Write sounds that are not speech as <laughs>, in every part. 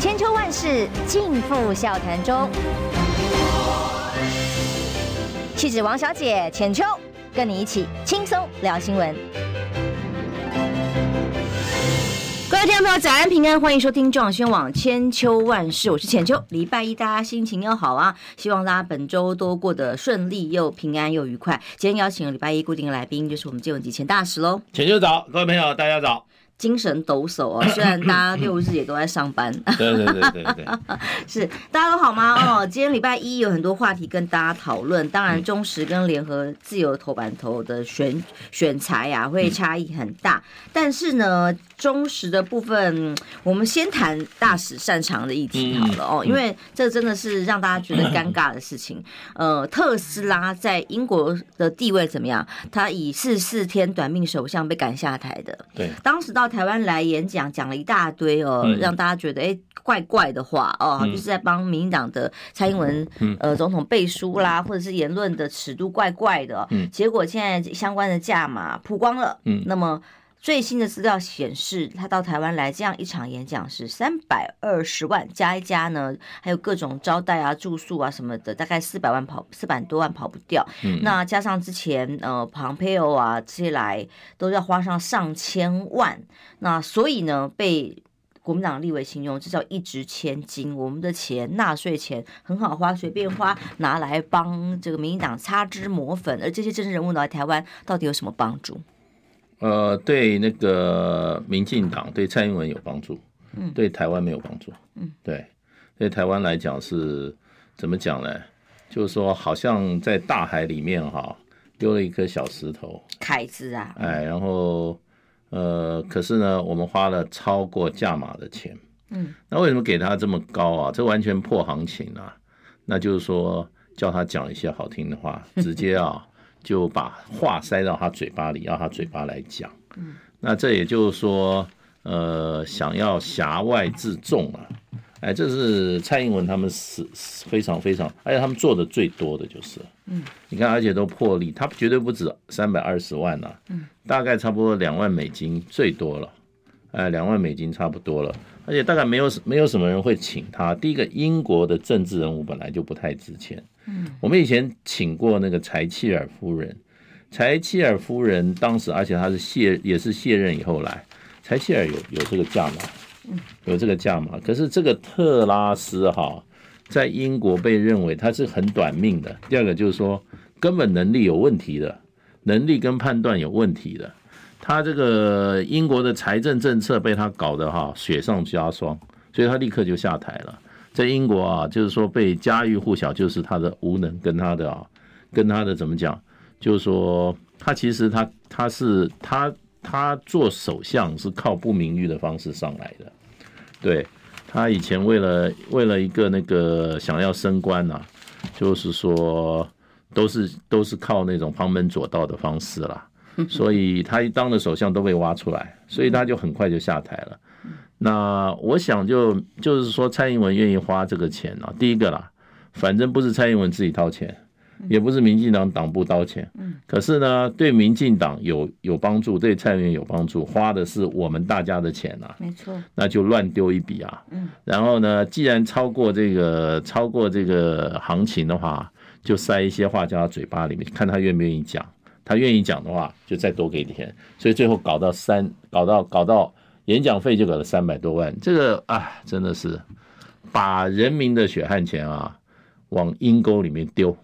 千秋万世尽付笑谈中。气质王小姐浅秋，跟你一起轻松聊新闻。各位听众朋友，早安平安，欢迎收听中广宣网千秋万世，我是浅秋。礼拜一大家心情要好啊，希望大家本周都过得顺利又平安又愉快。今天邀请礼拜一固定来宾就是我们借文集钱大使喽。浅秋早，各位朋友大家早。精神抖擞哦，<coughs> 虽然大家六日也都在上班。对对对对对，<laughs> 是大家都好吗？哦，今天礼拜一有很多话题跟大家讨论。当然，中时跟联合自由头版头的选选材啊，会差异很大。但是呢，中时的部分，我们先谈大使擅长的议题好了哦，因为这真的是让大家觉得尴尬的事情。呃，特斯拉在英国的地位怎么样？他以四十四天短命首相被赶下台的。对，当时到。台湾来演讲，讲了一大堆哦，让大家觉得哎怪怪的话哦，就是在帮民进党的蔡英文呃总统背书啦，或者是言论的尺度怪怪的。结果现在相关的价码曝光了。嗯那么最新的资料显示，他到台湾来这样一场演讲是三百二十万加一加呢，还有各种招待啊、住宿啊什么的，大概四百万跑四百多万跑不掉。那加上之前呃，Pompeo 啊这些来都要花上上千万。那所以呢，被国民党立委形容这叫一掷千金，我们的钱纳税钱很好花，随便花，拿来帮这个民进党擦脂抹粉。而这些政治人物来台湾到底有什么帮助？呃，对那个民进党对蔡英文有帮助，嗯，对台湾没有帮助，嗯，对，对台湾来讲是怎么讲呢？就是说，好像在大海里面哈丢了一颗小石头，凯子啊，哎，然后呃，可是呢，我们花了超过价码的钱，嗯，那为什么给他这么高啊？这完全破行情啊！那就是说，叫他讲一些好听的话，直接啊。就把话塞到他嘴巴里，要他嘴巴来讲。嗯，那这也就是说，呃，想要挟外自重啊，哎，这是蔡英文他们是非常非常，而且他们做的最多的就是，嗯，你看，而且都破例，他绝对不止三百二十万呐，嗯，大概差不多两万美金最多了，哎，两万美金差不多了，而且大概没有没有什么人会请他。第一个，英国的政治人物本来就不太值钱。嗯，我们以前请过那个柴契尔夫人，柴契尔夫人当时，而且她是卸也是卸任以后来，柴契尔有有这个价码，有这个价码。可是这个特拉斯哈，在英国被认为他是很短命的。第二个就是说，根本能力有问题的，能力跟判断有问题的。他这个英国的财政政策被他搞得哈雪上加霜，所以他立刻就下台了。在英国啊，就是说被家喻户晓，就是他的无能跟他的啊，跟他的怎么讲？就是说他其实他他是他他做首相是靠不名誉的方式上来的。对，他以前为了为了一个那个想要升官呐、啊，就是说都是都是靠那种旁门左道的方式啦。<laughs> 所以他一当了首相都被挖出来，所以他就很快就下台了。那我想就就是说，蔡英文愿意花这个钱啊，第一个啦，反正不是蔡英文自己掏钱，也不是民进党党部掏钱，可是呢，对民进党有有帮助，对蔡英文有帮助，花的是我们大家的钱啊，没错，那就乱丢一笔啊，然后呢，既然超过这个超过这个行情的话，就塞一些话叫他嘴巴里面，看他愿不愿意讲，他愿意讲的话，就再多给点，所以最后搞到三，搞到搞到。演讲费就给了三百多万，这个啊，真的是把人民的血汗钱啊往阴沟里面丢。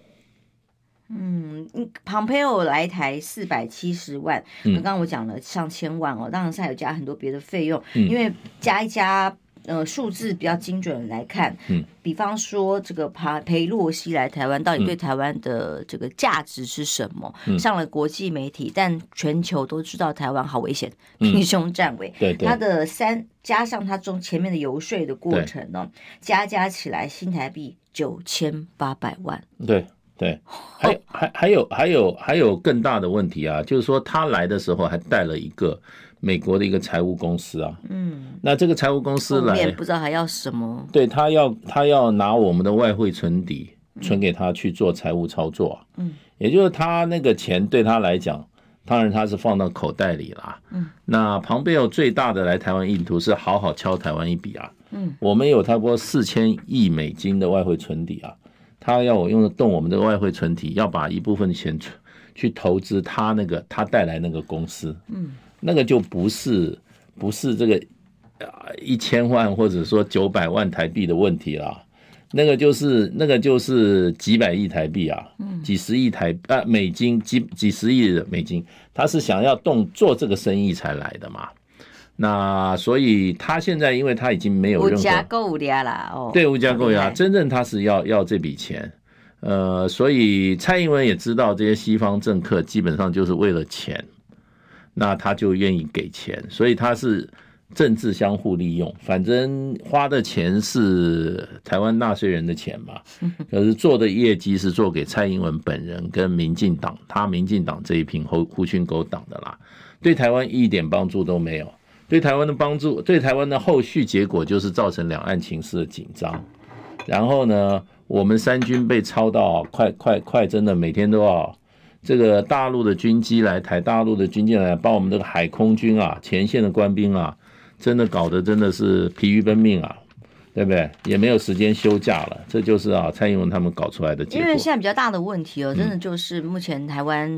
嗯，Pompeo 来台四百七十万，刚刚我讲了上千万哦，当然是还有加很多别的费用，因为加一加。呃，数字比较精准来看，嗯，比方说这个裴裴洛西来台湾，到底对台湾的这个价值是什么？嗯、上了国际媒体，但全球都知道台湾好危险，兵凶战危。对对，他的三加上他中前面的游说的过程呢，加加起来新台币九千八百万。对对，还还还有还有还有更大的问题啊，就是说他来的时候还带了一个。美国的一个财务公司啊，嗯，那这个财务公司来，不知道还要什么？对，他要他要拿我们的外汇存底存给他去做财务操作，嗯，也就是他那个钱对他来讲，当然他是放到口袋里啦，嗯，那庞贝奥最大的来台湾意图是好好敲台湾一笔啊，嗯，我们有差不多四千亿美金的外汇存底啊，他要我用得动我们这个外汇存体，要把一部分钱去投资他那个他带来那个公司，嗯，那个就不是不是这个一千万或者说九百万台币的问题啦。那个就是那个就是几百亿台币啊，几十亿台啊美金，几几十亿的美金，他是想要动做这个生意才来的嘛。那所以他现在因为他已经没有任何无家购押了哦，对，无家购押，真正他是要要这笔钱，呃，所以蔡英文也知道这些西方政客基本上就是为了钱，那他就愿意给钱，所以他是。政治相互利用，反正花的钱是台湾纳税人的钱嘛，<laughs> 可是做的业绩是做给蔡英文本人跟民进党，他民进党这一批狐狐群狗党的啦，对台湾一点帮助都没有，对台湾的帮助，对台湾的后续结果就是造成两岸情势的紧张，然后呢，我们三军被操到快快快，真的每天都要这个大陆的军机来台，大陆的军舰来把我们这个海空军啊，前线的官兵啊。真的搞得真的是疲于奔命啊，对不对？也没有时间休假了，这就是啊，蔡英文他们搞出来的结果。因为现在比较大的问题哦，真的就是目前台湾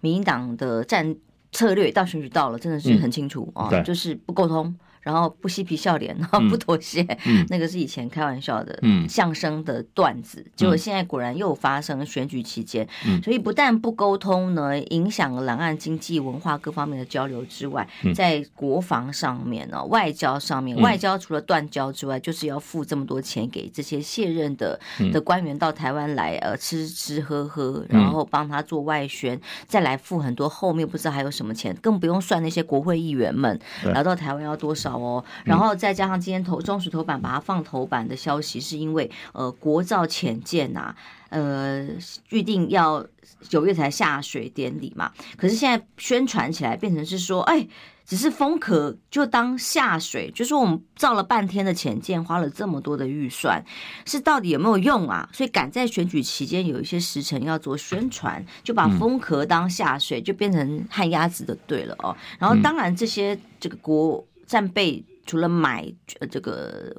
民进党的战策略到选举到了，真的是很清楚啊，嗯，就是不沟通。然后不嬉皮笑脸，然后不妥协，嗯、那个是以前开玩笑的相声的段子，嗯、结果现在果然又发生选举期间，嗯、所以不但不沟通呢，影响了两岸经济文化各方面的交流之外，嗯、在国防上面呢，外交上面，外交除了断交之外，就是要付这么多钱给这些卸任的的官员到台湾来，呃，吃吃喝喝，然后帮他做外宣，再来付很多后面不知道还有什么钱，更不用算那些国会议员们来到台湾要多少。哦，然后再加上今天头中时头版把它放头版的消息，是因为呃国造潜舰呐，呃预定要九月才下水典礼嘛，可是现在宣传起来变成是说，哎，只是封壳就当下水，就说我们造了半天的潜舰，花了这么多的预算，是到底有没有用啊？所以赶在选举期间有一些时辰要做宣传，就把封壳当下水，就变成旱鸭子的对了哦。然后当然这些这个国。战备除了买呃这个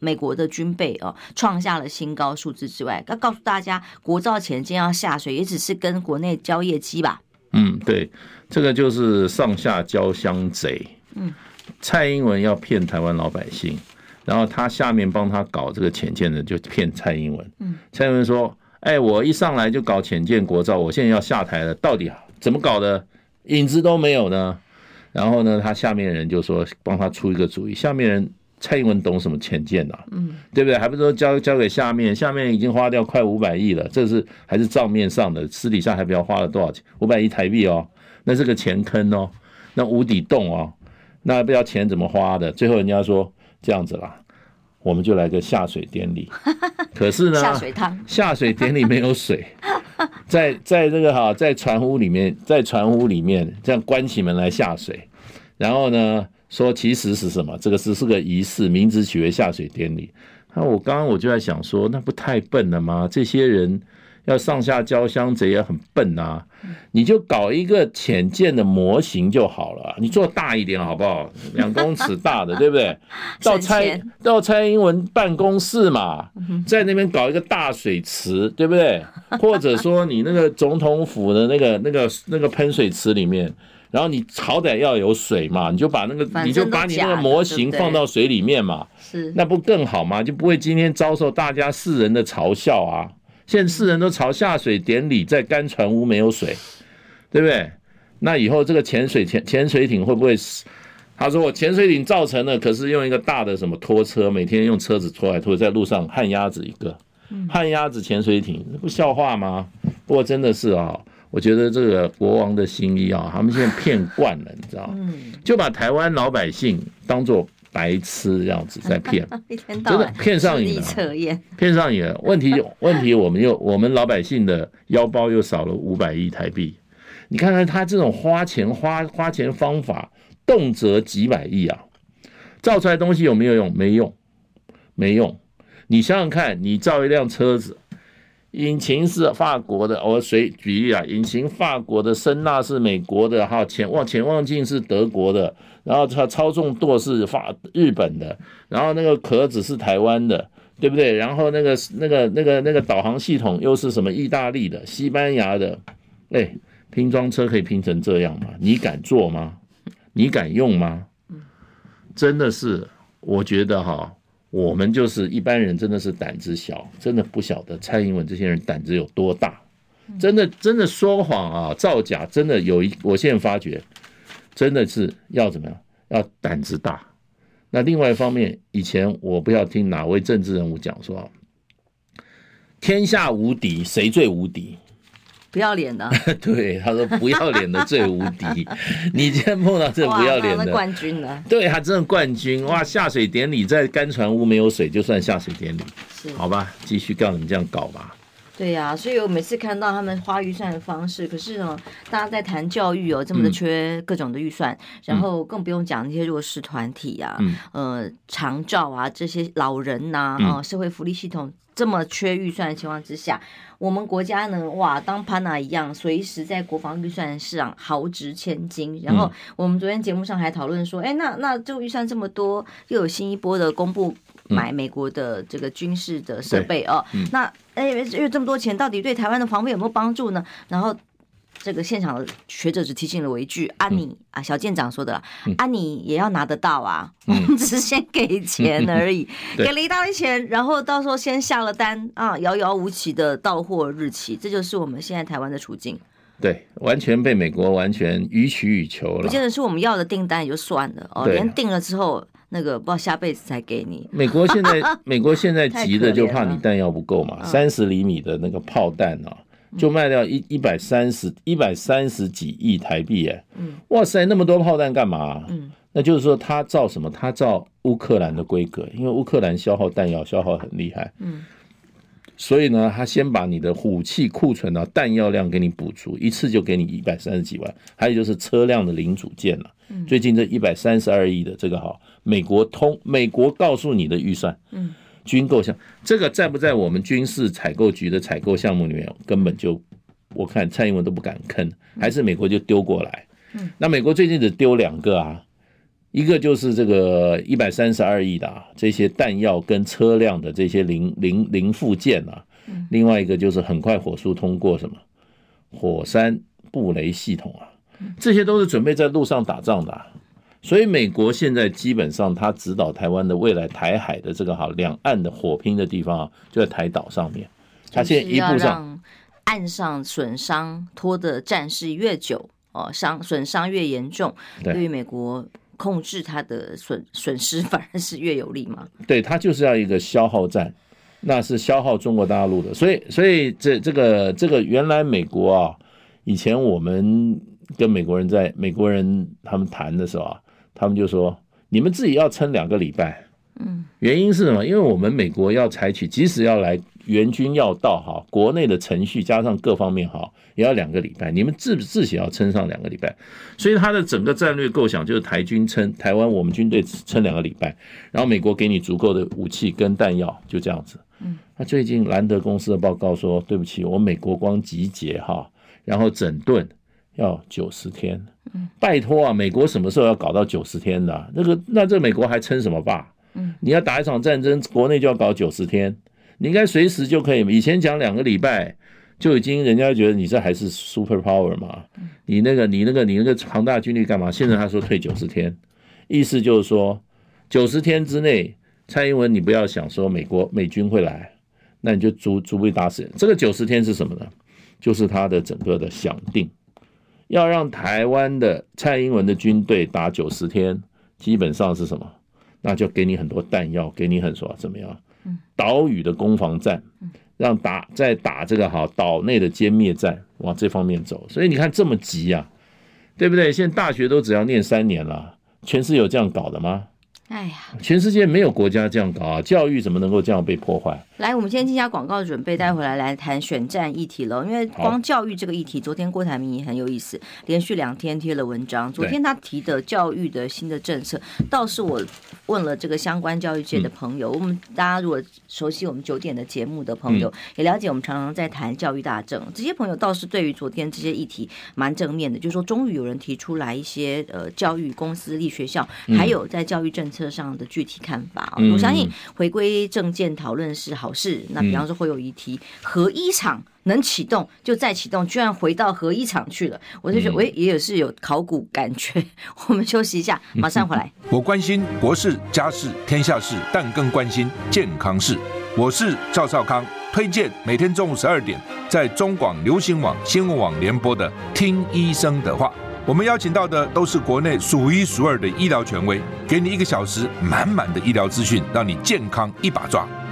美国的军备哦，创下了新高数字之外，要告诉大家国造潜舰要下水，也只是跟国内交业绩吧。嗯，对，这个就是上下交相贼。嗯，蔡英文要骗台湾老百姓，然后他下面帮他搞这个潜舰的就骗蔡英文。嗯，蔡英文说：“哎，我一上来就搞潜舰国造，我现在要下台了，到底怎么搞的？影子都没有呢。”然后呢，他下面人就说帮他出一个主意。下面人蔡英文懂什么浅见呐？嗯，对不对？还不是说交交给下面，下面已经花掉快五百亿了，这是还是账面上的，私底下还不知道花了多少钱？五百亿台币哦，那是个钱坑哦，那无底洞哦，那不知道钱怎么花的。最后人家说这样子啦，我们就来个下水典礼。<laughs> 可是呢，下水汤，下水典礼没有水。<laughs> 在在这个哈，在船坞里面，在船坞里面这样关起门来下水，然后呢说其实是什么？这个是是个仪式，名字取为下水典礼。那我刚刚我就在想说，那不太笨了吗？这些人。要上下交相贼也很笨呐、啊，你就搞一个浅见的模型就好了，你做大一点好不好？两公尺大的，对不对？到蔡到蔡英文办公室嘛，在那边搞一个大水池，对不对？或者说你那个总统府的那个那个那个喷水池里面，然后你好歹要有水嘛，你就把那个你就把你那个模型放到水里面嘛，是那不更好吗？就不会今天遭受大家世人的嘲笑啊。现在世人都朝下水典礼，在干船坞没有水，对不对？那以后这个潜水潜潜水艇会不会死？他说我潜水艇造成了，可是用一个大的什么拖车，每天用车子拖来拖，在路上旱鸭子一个，旱鸭子潜水艇，这不笑话吗？不过真的是啊，我觉得这个国王的心意啊，他们现在骗惯了，你知道，就把台湾老百姓当做。白痴这样子在骗，<laughs> 真的骗上瘾了，骗上瘾了。问题问题，我们又我们老百姓的腰包又少了五百亿台币。你看看他这种花钱花花钱方法，动辄几百亿啊，造出来东西有没有用？没用，没用。你想想看，你造一辆车子，引擎是法国的，我随举例啊，引擎法国的，声纳是美国的，哈，潜望潜望镜是德国的，然后它操纵舵是法日本的，然后那个壳子是台湾的，对不对？然后那个那个那个那个导航系统又是什么意大利的、西班牙的？哎，拼装车可以拼成这样吗？你敢做吗？你敢用吗？真的是，我觉得哈。我们就是一般人，真的是胆子小，真的不晓得蔡英文这些人胆子有多大，真的真的说谎啊，造假，真的有一，我现在发觉，真的是要怎么样，要胆子大。那另外一方面，以前我不要听哪位政治人物讲说，天下无敌，谁最无敌？不要脸的，<laughs> 对，他说不要脸的最无敌。<laughs> 你今天碰到这不要脸的冠军了，对，他真的冠军哇！下水典礼在干船屋没有水，就算下水典礼，好吧？继续告你们这样搞吧。对呀、啊，所以我每次看到他们花预算的方式，可是呢，大家在谈教育哦，这么的缺各种的预算，嗯、然后更不用讲那些弱势团体啊，嗯、呃，长照啊，这些老人呐、啊，啊、嗯，社会福利系统。这么缺预算的情况之下，我们国家呢，哇，当潘娜一样，随时在国防预算上豪值千金。然后我们昨天节目上还讨论说，哎、嗯，那那这个预算这么多，又有新一波的公布买美国的这个军事的设备哦，嗯、那哎，因为这么多钱，到底对台湾的防卫有没有帮助呢？然后。这个现场的学者只提醒了我一句：“啊你，你、嗯、啊，小舰长说的啦，嗯、啊，你也要拿得到啊，<laughs> 我们、嗯、只是先给钱而已，<laughs> 嗯、给了一大堆钱，然后到时候先下了单啊，遥遥无期的到货日期，这就是我们现在台湾的处境。对，完全被美国完全予取予求了。不见得是我们要的订单也就算了哦，连订了之后，那个不知道下辈子才给你。美国现在，<laughs> 美国现在急的就怕你弹药不够嘛，三十厘米的那个炮弹啊。”就卖掉一一百三十一百三十几亿台币哎，嗯，哇塞，那么多炮弹干嘛？嗯，那就是说他造什么？他造乌克兰的规格，因为乌克兰消耗弹药消耗很厉害，嗯，所以呢，他先把你的武器库存啊弹药量给你补足，一次就给你一百三十几万，还有就是车辆的零组件了。最近这一百三十二亿的这个哈，美国通美国告诉你的预算，嗯。军购项这个在不在我们军事采购局的采购项目里面？根本就我看蔡英文都不敢吭，还是美国就丢过来。那美国最近只丢两个啊，一个就是这个一百三十二亿的啊，这些弹药跟车辆的这些零零零附件啊，另外一个就是很快火速通过什么火山布雷系统啊，这些都是准备在路上打仗的啊。所以美国现在基本上，它指导台湾的未来台海的这个哈两岸的火拼的地方啊，就在台岛上面。他现在一步上岸上损伤拖的战事越久哦，伤损伤越严重，对于美国控制它的损 <laughs> 损失反而是越有利嘛？对，他就是要一个消耗战，那是消耗中国大陆的。所以，所以这这个这个原来美国啊，以前我们跟美国人在美国人他们谈的时候啊。他们就说：“你们自己要撑两个礼拜，嗯，原因是什么？因为我们美国要采取，即使要来援军要到哈，国内的程序加上各方面哈，也要两个礼拜。你们自自己要撑上两个礼拜，所以他的整个战略构想就是台军撑台湾，我们军队撑两个礼拜，然后美国给你足够的武器跟弹药，就这样子。嗯，那最近兰德公司的报告说，对不起，我美国光集结哈，然后整顿。”要九十天，拜托啊！美国什么时候要搞到九十天的、啊？那个，那这美国还撑什么霸？你要打一场战争，国内就要搞九十天，你应该随时就可以。以前讲两个礼拜就已经，人家觉得你这还是 super power 嘛？你那个，你那个，你那个庞大军力干嘛？现在他说退九十天，意思就是说九十天之内，蔡英文你不要想说美国美军会来，那你就逐逐步打死。这个九十天是什么呢？就是他的整个的想定。要让台湾的蔡英文的军队打九十天，基本上是什么？那就给你很多弹药，给你很说怎么样？岛屿的攻防战，让打在打这个哈岛内的歼灭战，往这方面走。所以你看这么急啊，对不对？现在大学都只要念三年了，全是有这样搞的吗？哎呀，全世界没有国家这样搞啊！教育怎么能够这样被破坏？来，我们先进下广告准备，待回来来谈选战议题了。因为光教育这个议题，昨天郭台铭也很有意思，连续两天贴了文章。昨天他提的教育的新的政策，倒是我问了这个相关教育界的朋友。嗯、我们大家如果熟悉我们九点的节目的朋友，嗯、也了解我们常常在谈教育大政。这些朋友倒是对于昨天这些议题蛮正面的，就是说终于有人提出来一些呃教育公私立学校，还有在教育政策上的具体看法。嗯、我相信回归政见讨论是好。考试，那比方说会有一题核一厂能启动就再启动，居然回到核一厂去了，我就觉得喂，也有是有考古感觉。<laughs> 我们休息一下，马上回来。<laughs> 我关心国事、家事、天下事，但更关心健康事。我是赵少康，推荐每天中午十二点在中广流行网、新闻网联播的《听医生的话》。我们邀请到的都是国内数一数二的医疗权威，给你一个小时满满的医疗资讯，让你健康一把抓。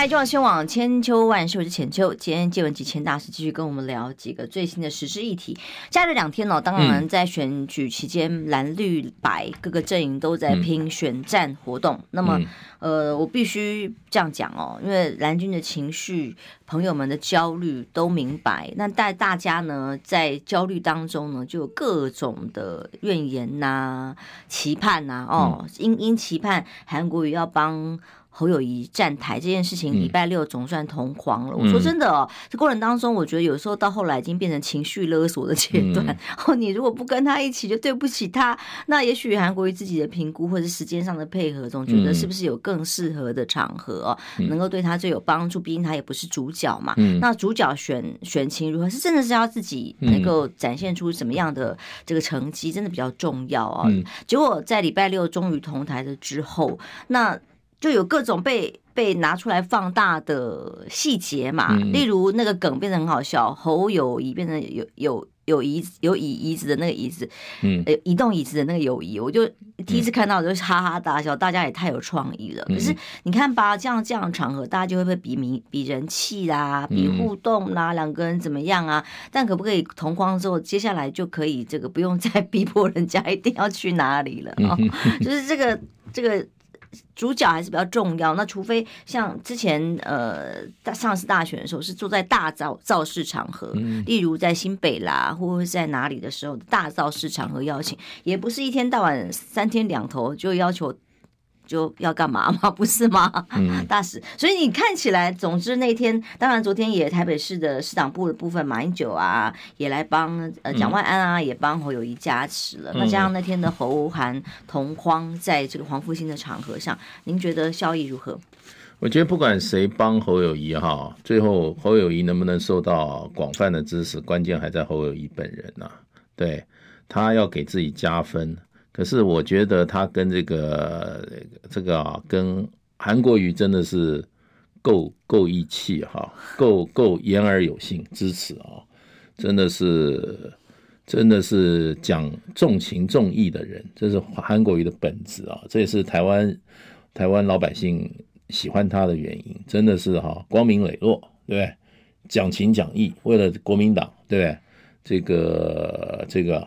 来，中央新闻网千秋万世，我是浅秋。今天借文集千大师继续跟我们聊几个最新的时事议题。假日两天了，当然在选举期间，蓝绿白各个阵营都在拼选战活动。那么，呃，我必须这样讲哦，因为蓝军的情绪、朋友们的焦虑都明白。那大大家呢，在焦虑当中呢，就有各种的怨言呐、啊、期盼呐、啊。哦，因因期盼韩国瑜要帮。侯友谊站台这件事情，礼拜六总算同框了。嗯、我说真的哦，这过程当中，我觉得有时候到后来已经变成情绪勒索的阶段。嗯、<laughs> 哦，你如果不跟他一起，就对不起他。那也许韩国瑜自己的评估或者时间上的配合，总觉得是不是有更适合的场合，哦嗯、能够对他最有帮助？毕竟他也不是主角嘛。嗯、那主角选选情如何，是真的是要自己能够展现出什么样的这个成绩，真的比较重要啊、哦。嗯、结果在礼拜六终于同台的之后，那。就有各种被被拿出来放大的细节嘛，嗯、例如那个梗变得很好笑，侯友谊变成有有有椅子有椅椅子的那个椅子，嗯，移动椅子的那个友谊，我就第一次看到就是哈哈大笑，大家也太有创意了。嗯、可是你看吧，这样这样的场合，大家就会被比名比人气啦，比互动啦，两、嗯、个人怎么样啊？但可不可以同框之后，接下来就可以这个不用再 <laughs> 逼迫人家一定要去哪里了啊？嗯、就是这个这个。主角还是比较重要。那除非像之前呃，上次大选的时候是坐在大造造势场合，嗯、例如在新北啦，或者是在哪里的时候大造势场合邀请，也不是一天到晚三天两头就要求。就要干嘛吗？<laughs> 不是吗？嗯、大使，所以你看起来，总之那天，当然昨天也台北市的市党部的部分，马英九啊也来帮呃蒋万安啊、嗯、也帮侯友谊加持了。那加上那天的侯韩同框，在这个黄复兴的场合上，您觉得效益如何？我觉得不管谁帮侯友谊哈，最后侯友谊能不能受到广泛的支持，关键还在侯友谊本人呐、啊。对，他要给自己加分。可是我觉得他跟这个这个啊，跟韩国瑜真的是够够义气哈，够够言而有信支持啊，真的是真的是讲重情重义的人，这是韩国瑜的本质啊，这也是台湾台湾老百姓喜欢他的原因，真的是哈光明磊落，对不对？讲情讲义，为了国民党，对不对？这个这个。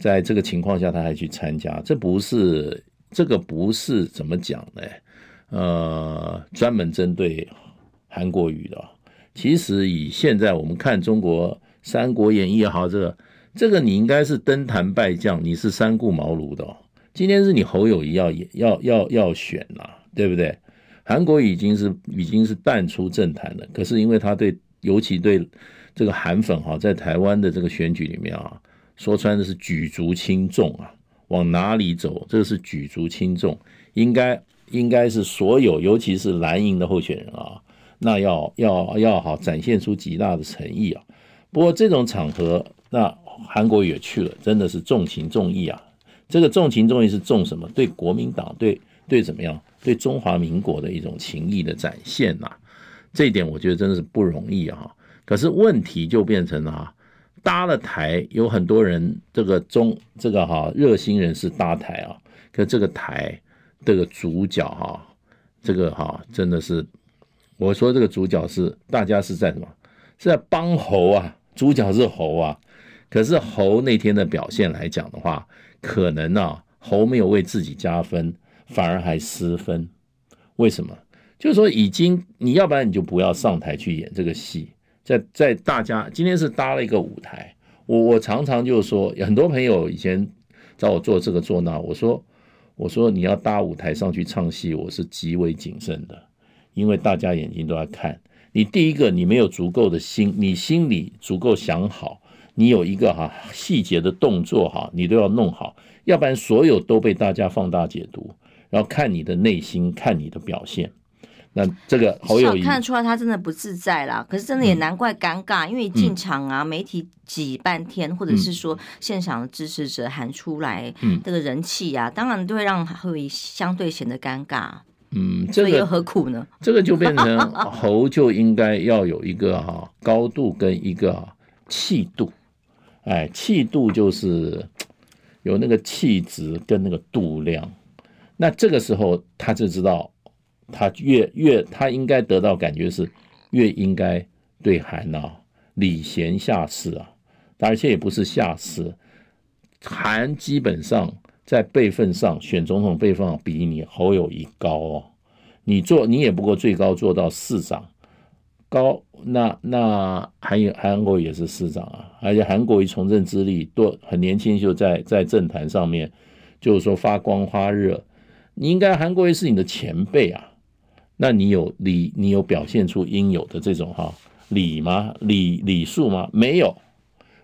在这个情况下，他还去参加，这不是这个不是怎么讲呢？呃，专门针对韩国瑜的。其实以现在我们看中国《三国演义》也好，这个这个你应该是登坛拜将，你是三顾茅庐的。今天是你侯友宜要要要要选了，对不对？韩国已经是已经是淡出政坛了，可是因为他对，尤其对这个韩粉哈，在台湾的这个选举里面啊。说穿的是举足轻重啊，往哪里走？这个是举足轻重，应该应该是所有，尤其是蓝营的候选人啊，那要要要好展现出极大的诚意啊。不过这种场合，那韩国也去了，真的是重情重义啊。这个重情重义是重什么？对国民党，对对怎么样？对中华民国的一种情谊的展现呐、啊。这一点我觉得真的是不容易啊。可是问题就变成了啊。搭了台，有很多人这个中这个哈热心人士搭台啊，可这个台这个主角哈，这个哈真的是，我说这个主角是大家是在什么？是在帮猴啊，主角是猴啊，可是猴那天的表现来讲的话，可能啊猴没有为自己加分，反而还失分。为什么？就是说已经你要不然你就不要上台去演这个戏。在在大家今天是搭了一个舞台，我我常常就说，很多朋友以前找我做这个做那，我说我说你要搭舞台上去唱戏，我是极为谨慎的，因为大家眼睛都在看你。第一个，你没有足够的心，你心里足够想好，你有一个哈细节的动作哈，你都要弄好，要不然所有都被大家放大解读，然后看你的内心，看你的表现。那这个侯友宜看得出来他真的不自在啦，可是真的也难怪尴尬，嗯、因为进场啊，媒体挤半天，或者是说现场的支持者喊出来，嗯，这个人气啊，当然都会让侯相对显得尴尬。嗯，这个、又何苦呢？这个就变成 <laughs> 侯就应该要有一个哈高度跟一个气度，哎，气度就是有那个气质跟那个度量，那这个时候他就知道。他越越，他应该得到感觉是越应该对韩啊礼贤下士啊，而且也不是下士，韩基本上在辈分上选总统辈分比你侯友谊高哦，你做你也不过最高做到市长高，那那韩韩国也是市长啊，而且韩国瑜从政资历多，很年轻就在在政坛上面就是说发光发热，你应该韩国瑜是你的前辈啊。那你有礼，你有表现出应有的这种哈礼吗？礼礼数吗？没有，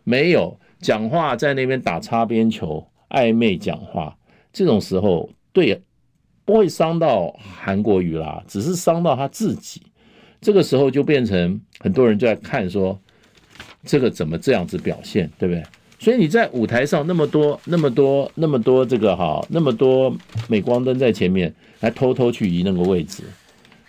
没有。讲话在那边打擦边球，暧昧讲话，这种时候对不会伤到韩国瑜啦，只是伤到他自己。这个时候就变成很多人就在看说，这个怎么这样子表现，对不对？所以你在舞台上那么多、那么多、那么多这个哈，那么多镁光灯在前面，还偷偷去移那个位置。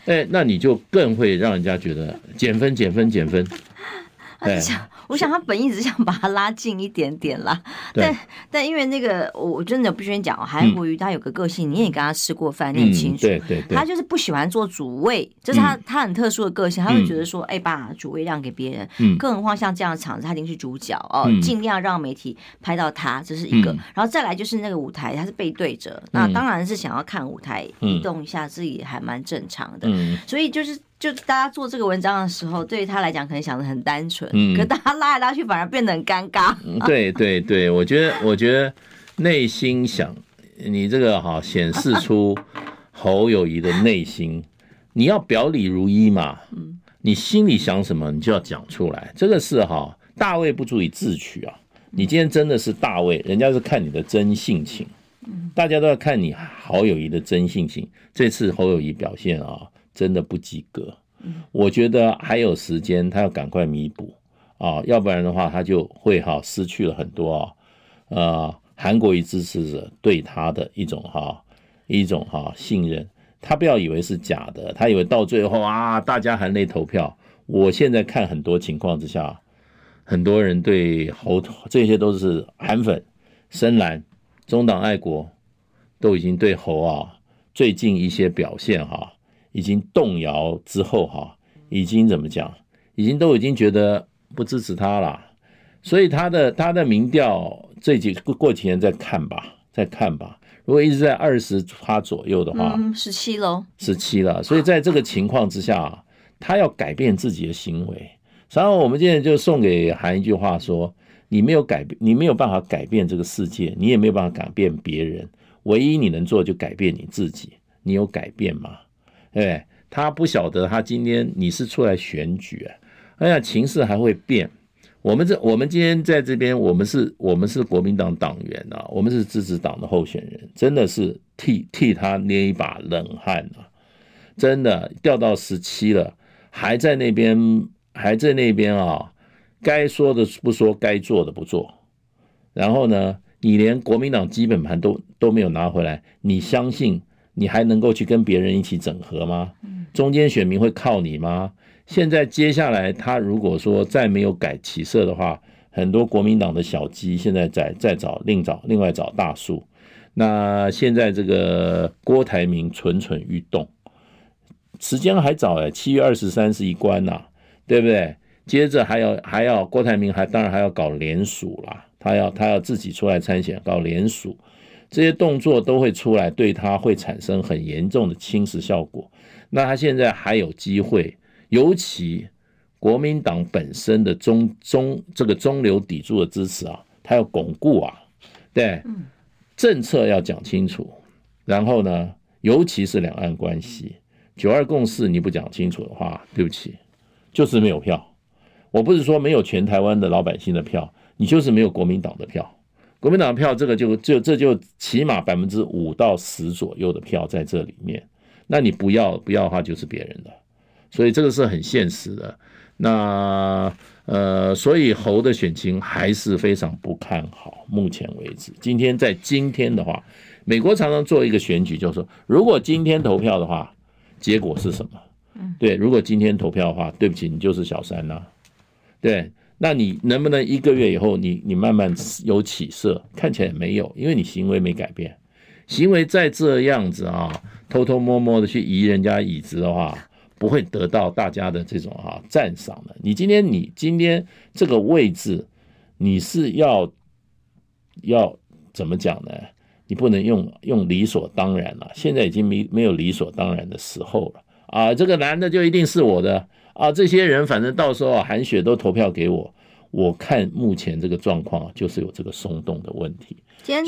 哎，那你就更会让人家觉得减分、减分、减分。<laughs> 哎。我想他本意只想把他拉近一点点啦，但但因为那个我真的不愿意讲哦，韩国瑜他有个个性，你也跟他吃过饭，你很清楚，对对，他就是不喜欢做主位，这是他他很特殊的个性，他会觉得说，哎，把主位让给别人，嗯，更何况像这样的场子，他一定是主角哦，尽量让媒体拍到他，这是一个，然后再来就是那个舞台，他是背对着，那当然是想要看舞台移动一下，自己还蛮正常的，所以就是。就大家做这个文章的时候，对于他来讲可能想的很单纯，嗯，可大家拉来拉去反而变得很尴尬。嗯，<laughs> 对对对，我觉得我觉得内心想你这个哈显示出侯友谊的内心，你要表里如一嘛，嗯，你心里想什么你就要讲出来，这个是哈大卫不足以自取啊，你今天真的是大卫，人家是看你的真性情，大家都要看你侯友谊的真性情，这次侯友谊表现啊。真的不及格，我觉得还有时间，他要赶快弥补啊，要不然的话，他就会哈失去了很多啊，呃，韩国瑜支持者对他的一种哈一种哈信任，他不要以为是假的，他以为到最后啊，大家含泪投票。我现在看很多情况之下，很多人对侯这些都是韩粉、深蓝、中党爱国，都已经对侯啊最近一些表现哈。已经动摇之后，哈，已经怎么讲？已经都已经觉得不支持他了，所以他的他的民调这几过几天再看吧，再看吧。如果一直在二十趴左右的话，嗯，十七喽，十七了。所以在这个情况之下，他要改变自己的行为。然后我们现在就送给韩一句话说：你没有改变，你没有办法改变这个世界，你也没有办法改变别人。唯一你能做就改变你自己。你有改变吗？对，他不晓得，他今天你是出来选举，哎呀，情势还会变。我们这，我们今天在这边，我们是，我们是国民党党员啊，我们是支持党的候选人，真的是替替他捏一把冷汗啊！真的掉到十七了，还在那边，还在那边啊，该说的不说，该做的不做。然后呢，你连国民党基本盘都都没有拿回来，你相信？你还能够去跟别人一起整合吗？中间选民会靠你吗？现在接下来他如果说再没有改旗色的话，很多国民党的小鸡现在在在找另找另外找大树。那现在这个郭台铭蠢蠢欲动，时间还早哎，七月二十三是一关呐，对不对？接着还要还要郭台铭还当然还要搞联署啦，他要他要自己出来参选搞联署，这些动作都会出来，对他会产生很严重的侵蚀效果。那他现在还有机会，尤其国民党本身的中中这个中流砥柱的支持啊，他要巩固啊，对，政策要讲清楚，然后呢，尤其是两岸关系，九二共识你不讲清楚的话，对不起，就是没有票。我不是说没有全台湾的老百姓的票，你就是没有国民党的票。国民党的票，这个就就这就起码百分之五到十左右的票在这里面。那你不要不要的话，就是别人的。所以这个是很现实的。那呃，所以侯的选情还是非常不看好。目前为止，今天在今天的话，美国常常做一个选举，就是说，如果今天投票的话，结果是什么？对，如果今天投票的话，对不起，你就是小三呐、啊。对，那你能不能一个月以后你，你慢慢有起色？看起来没有，因为你行为没改变，行为再这样子啊，偷偷摸摸的去移人家椅子的话，不会得到大家的这种啊赞赏的。你今天你今天这个位置，你是要要怎么讲呢？你不能用用理所当然了，现在已经没没有理所当然的时候了啊！这个男的就一定是我的。啊，这些人反正到时候啊，韩雪都投票给我。我看目前这个状况就是有这个松动的问题，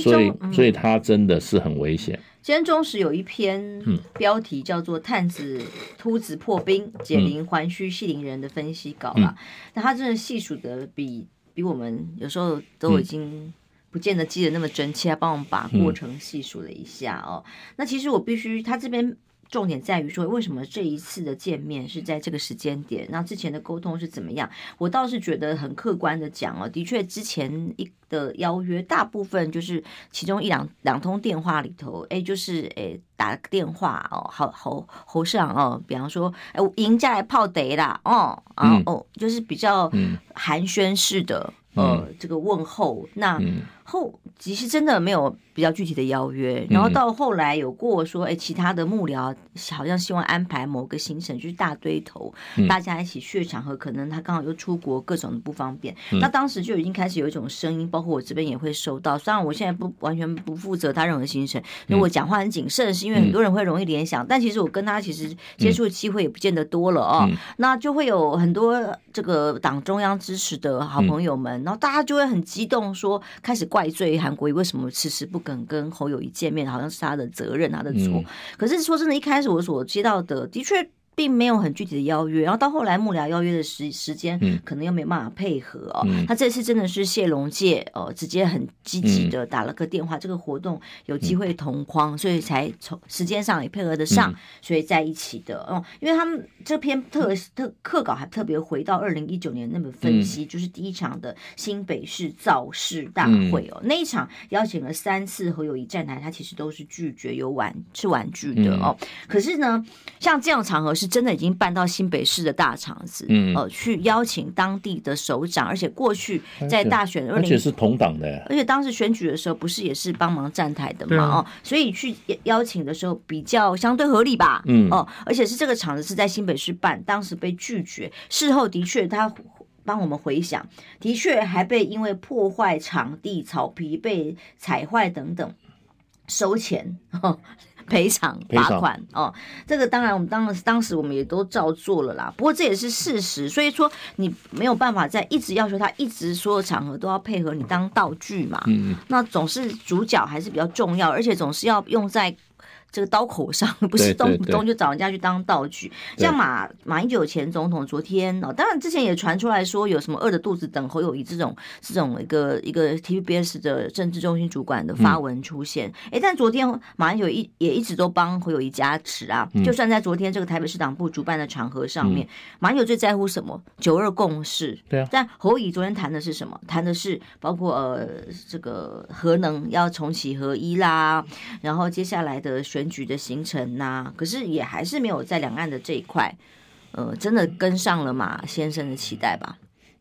所以所以他真的是很危险。今天中时有一篇标题叫做“探子秃子破冰，解铃还须系铃人”的分析稿啦。那他真的细数的比比我们有时候都已经不见得记得那么真切，他帮我们把过程细数了一下哦。那其实我必须他这边。重点在于说，为什么这一次的见面是在这个时间点？那之前的沟通是怎么样？我倒是觉得很客观的讲哦，的确之前一的邀约，大部分就是其中一两两通电话里头，哎，就是哎打个电话哦，好侯侯市长哦，比方说哎，赢家来泡得啦哦，然后哦，就是比较寒暄式的呃这个问候，那后其实真的没有。比较具体的邀约，然后到后来有过说，哎，其他的幕僚好像希望安排某个行程，就是大堆头，大家一起去的场合，可能他刚好又出国，各种的不方便。那当时就已经开始有一种声音，包括我这边也会收到。虽然我现在不完全不负责他任何行程，因为我讲话很谨慎，是因为很多人会容易联想。但其实我跟他其实接触的机会也不见得多了哦。那就会有很多这个党中央支持的好朋友们，然后大家就会很激动，说开始怪罪韩国瑜为什么迟迟不肯。跟侯友谊见面，好像是他的责任，他的错。可是说真的，一开始我所接到的，的确。并没有很具体的邀约，然后到后来幕僚邀约的时时间，可能又没办法配合哦。他这次真的是谢龙介哦，直接很积极的打了个电话，这个活动有机会同框，所以才从时间上也配合得上，所以在一起的哦。因为他们这篇特特课稿还特别回到二零一九年那本分析，就是第一场的新北市造势大会哦，那一场邀请了三次和友谊站台，他其实都是拒绝有玩是玩具的哦。可是呢，像这样场合是。真的已经办到新北市的大厂子，嗯，呃，去邀请当地的首长，而且过去在大选20，而且是同党的，而且当时选举的时候不是也是帮忙站台的嘛，哦，所以去邀请的时候比较相对合理吧，嗯，哦，而且是这个厂子是在新北市办，当时被拒绝，事后的确他帮我们回想，的确还被因为破坏场地、草皮被踩坏等等收钱。哦赔偿罚款哦，这个当然，我们当时当时我们也都照做了啦。不过这也是事实，所以说你没有办法在一直要求他一直所有场合都要配合你当道具嘛。嗯，那总是主角还是比较重要，而且总是要用在。这个刀口上 <laughs> 不是动不动就找人家去当道具，像马马英九前总统昨天哦，当然之前也传出来说有什么饿着肚子等侯友谊这种这种一个一个 TVBS 的政治中心主管的发文出现，哎、嗯，但昨天马英九一也一直都帮侯友谊加持啊，嗯、就算在昨天这个台北市党部主办的场合上面，嗯、马英九最在乎什么？九二共识，对啊，但侯友谊昨天谈的是什么？谈的是包括呃这个核能要重启合一啦，然后接下来的选。选举的行程呐、啊，可是也还是没有在两岸的这一块，呃，真的跟上了马先生的期待吧？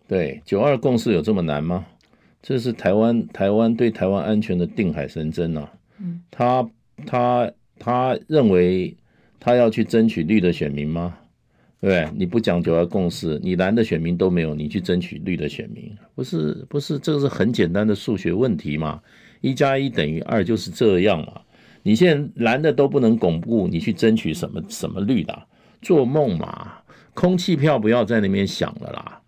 对，九二共识有这么难吗？这是台湾台湾对台湾安全的定海神针啊！嗯，他他他认为他要去争取绿的选民吗？对，你不讲九二共识，你蓝的选民都没有，你去争取绿的选民，不是不是，这个是很简单的数学问题嘛？一加一等于二就是这样嘛？你现在蓝的都不能巩固，你去争取什么什么绿的？做梦嘛！空气票不要在那边想了啦。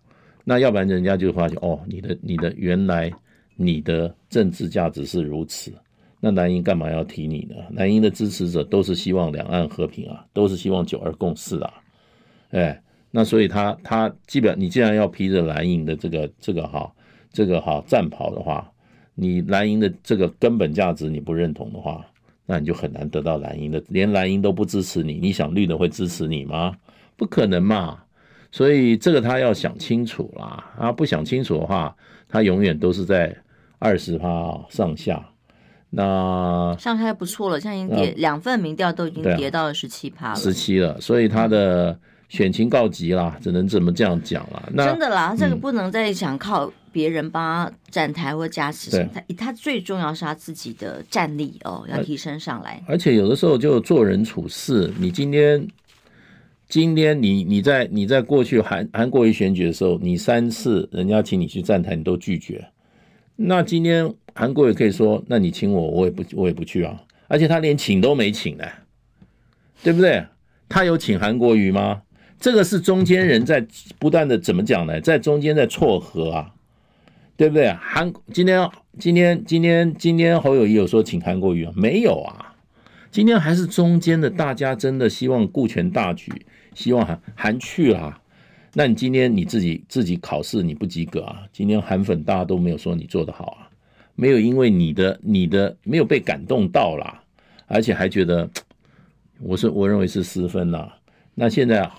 那要不然人家就发现哦，你的你的原来你的政治价值是如此，那蓝营干嘛要提你呢？蓝营的支持者都是希望两岸和平啊，都是希望九二共识啊，哎，那所以他他基本你既然要披着蓝营的这个这个哈这个哈战袍的话，你蓝营的这个根本价值你不认同的话，那你就很难得到蓝营的，连蓝营都不支持你，你想绿的会支持你吗？不可能嘛！所以这个他要想清楚啦，啊，不想清楚的话，他永远都是在二十趴上下。那上下不错了，现在已经跌两份民调都已经跌到了十七趴了，十七了。所以他的选情告急啦，只能这么这样讲了。那真的啦，这个不能再想靠别人帮他站台或加持什么，他他最重要是他自己的战力哦，要提升上来。而且有的时候就做人处事，你今天。今天你你在你在过去韩韩国瑜选举的时候，你三次人家请你去站台，你都拒绝。那今天韩国瑜可以说，那你请我，我也不我也不去啊。而且他连请都没请呢，对不对？他有请韩国瑜吗？这个是中间人在不断的怎么讲呢？在中间在撮合啊，对不对？韩今天今天今天今天侯友谊有说请韩国瑜啊？没有啊。今天还是中间的大家真的希望顾全大局。希望韩韩去啦，那你今天你自己自己考试你不及格啊？今天韩粉大家都没有说你做得好啊，没有因为你的你的没有被感动到啦，而且还觉得我是我认为是失分啦。那现在